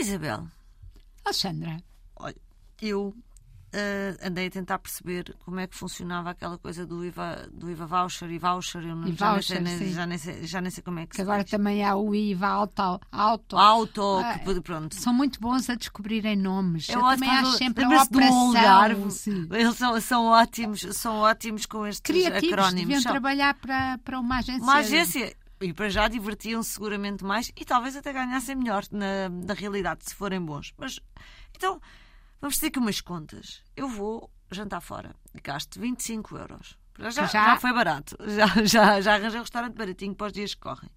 Isabel, Alexandra, olha, eu uh, andei a tentar perceber como é que funcionava aquela coisa do IVA, do IVA voucher e voucher. Eu não, E já, voucher, nem sei, já, nem sei, já nem sei como é que, que se agora diz. também há o IVA auto. auto. Auto, Ah, que pronto. São muito bons a descobrirem nomes. Eu, Eu também acho sempre a operação. Algarve. sim. Eles são, são ótimos, são ótimos com estes Criativos, deviam acrónimos. São. trabalhar para, para uma agência. Uma agência. E para já divertiam-se seguramente mais e talvez até ganhassem melhor na, na realidade, se forem bons. Mas então, vamos ter aqui umas contas. Eu vou jantar fora e gasto 25 euros. Já, já, Já? foi barato. Já, já, já arranjei um restaurante baratinho para os dias que correm.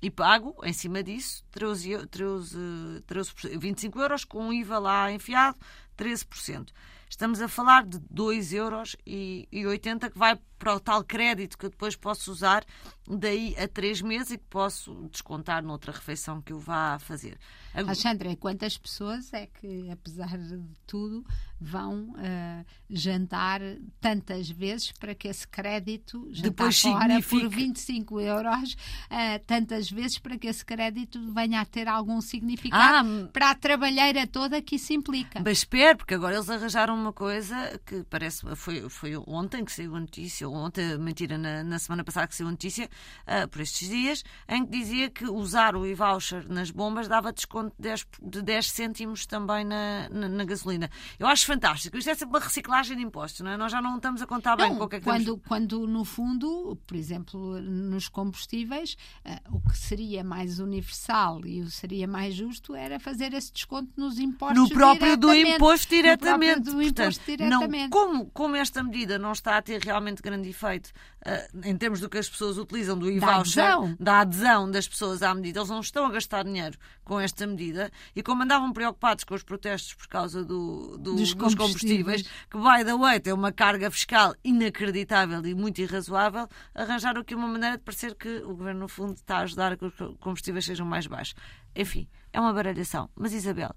E pago, em cima disso, 13, eu- 13, 13%, 25 euros com o IVA lá enfiado, 13%. Estamos a falar de 2 euros e, e 80 que vai para o tal crédito que eu depois posso usar daí a 3 meses e que posso descontar noutra refeição que eu vá fazer. Alexandra, quantas pessoas é que, apesar de tudo, vão ah, jantar tantas vezes para que esse crédito Depois fora por 25 euros, ah, tantas vezes para que esse crédito venha a ter algum significado Ah, para a trabalheira toda que isso implica. Mas espero, porque agora eles arranjaram uma coisa que parece. Foi, foi ontem que saiu a notícia, ontem, mentira, na, na semana passada que saiu a notícia, ah, por estes dias, em que dizia que usar o e-voucher nas bombas dava desconto de 10, de 10 cêntimos também na, na, na gasolina. Eu acho fantástico. Isto é sempre uma reciclagem de impostos, não é? Nós já não estamos a contar bem Não, com o que é que quando, quando, no fundo, por exemplo, nos combustíveis, eh, o que seria mais universal e o seria mais justo era fazer esse desconto nos impostos no próprio do diretamente. imposto No diretamente. próprio do imposto Portanto, diretamente. Não, como, como esta medida não está a ter realmente grande efeito ah, em termos do que as pessoas utilizam do e-voucher, da adesão das pessoas à medida, eles não estão a gastar dinheiro com esta medida e como andavam preocupados com os protestos por causa do, do- Dos dos, combustíveis. combustíveis, que, by the way, tem uma carga fiscal inacreditável e muito irrazoável, arranjaram aqui uma maneira de parecer que o governo, no fundo, está a ajudar a que os combustíveis sejam mais baixos. Enfim, é uma baralhação. Mas, Isabel,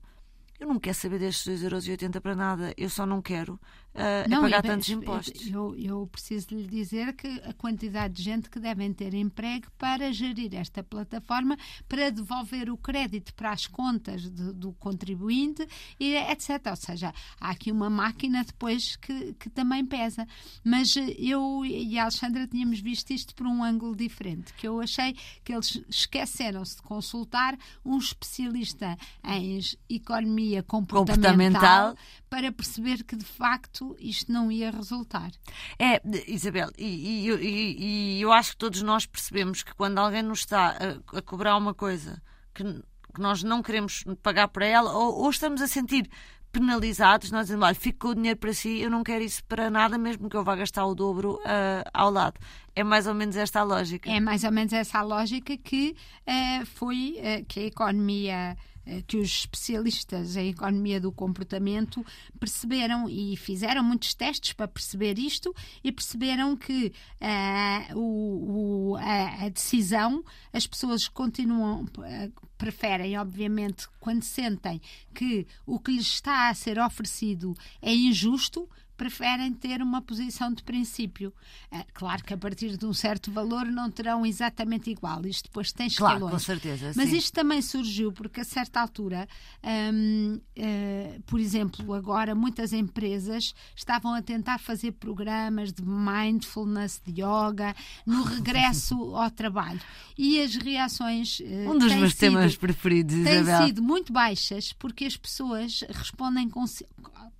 eu não quero saber destes 2,80€ para nada. Eu só não quero ah, é pagar e- tantos impostos. Eu, eu preciso lhe dizer que a quantidade de gente que devem ter emprego para gerir esta plataforma, para devolver o crédito para as contas de- do contribuinte, e etc. Ou seja, há aqui uma máquina depois que, que também pesa. Mas eu e a Alexandra tínhamos visto isto por um ângulo diferente, que eu achei que eles esqueceram-se de consultar um especialista em economia Comportamental. para perceber que de facto isto não ia resultar. É, Isabel, e, e eu- e- eu acho que todos nós percebemos que quando alguém nos está a, a cobrar uma coisa que, que nós não queremos pagar para ela, ou, ou estamos a sentir penalizados, nós dizemos, olha, fico com o dinheiro para si, eu não quero isso para nada, mesmo que eu vá gastar o dobro ah, ao lado. É mais ou menos esta a lógica. É mais ou menos essa a lógica que eh, foi eh, que a economia eh, que os especialistas em economia do comportamento perceberam e fizeram muitos testes para perceber isto e perceberam que eh, o- o- a, a decisão as pessoas continuam eh, preferem obviamente quando sentem que o que lhes está a ser oferecido é injusto preferem ter uma posição de princípio. Eh, claro que a partir de um certo valor não terão exatamente igual. Isto depois tem Claro, escalões. com certeza. Mas sim. isto também surgiu porque, a certa altura, hum, eh, por exemplo, agora muitas empresas estavam a tentar fazer programas de mindfulness, de yoga, no regresso ao trabalho. E as reações. eh, Um dos têm meus sido- temas preferidos, têm Isabel. sido muito baixas porque as pessoas respondem com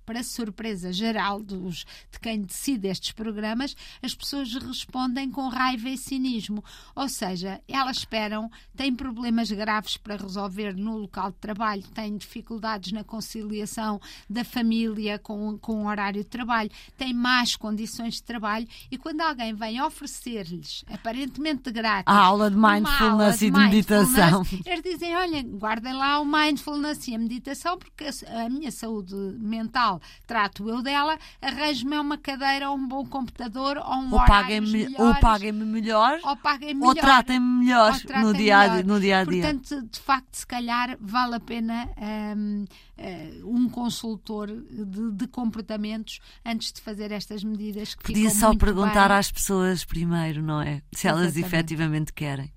para surpresa geral dos, de quem decide estes programas, as pessoas respondem com raiva e cinismo. Ou seja, elas esperam, têm problemas graves para resolver no local de trabalho, têm dificuldades na conciliação da família com, com o horário de trabalho, têm más condições de trabalho e quando alguém vem oferecer-lhes, aparentemente de grátis, A aula de mindfulness aula e de meditação. eles dizem, olha, guardem lá o mindfulness e a meditação, porque a minha saúde mental trato eu dela, arranjo-me uma cadeira ou um bom computador ou um Ou paguem-me ou paguem-me melhor, ou paguem ou melhor. tratem-me melhor ou tratem no dia, a melhor. dia- no dia a dia. Portanto, de facto, se calhar vale a pena hum, eh, um consultor de, de comportamentos antes de fazer estas medidas que Podia só perguntar bem. às pessoas primeiro, não é? Se elas Exatamente. efetivamente querem.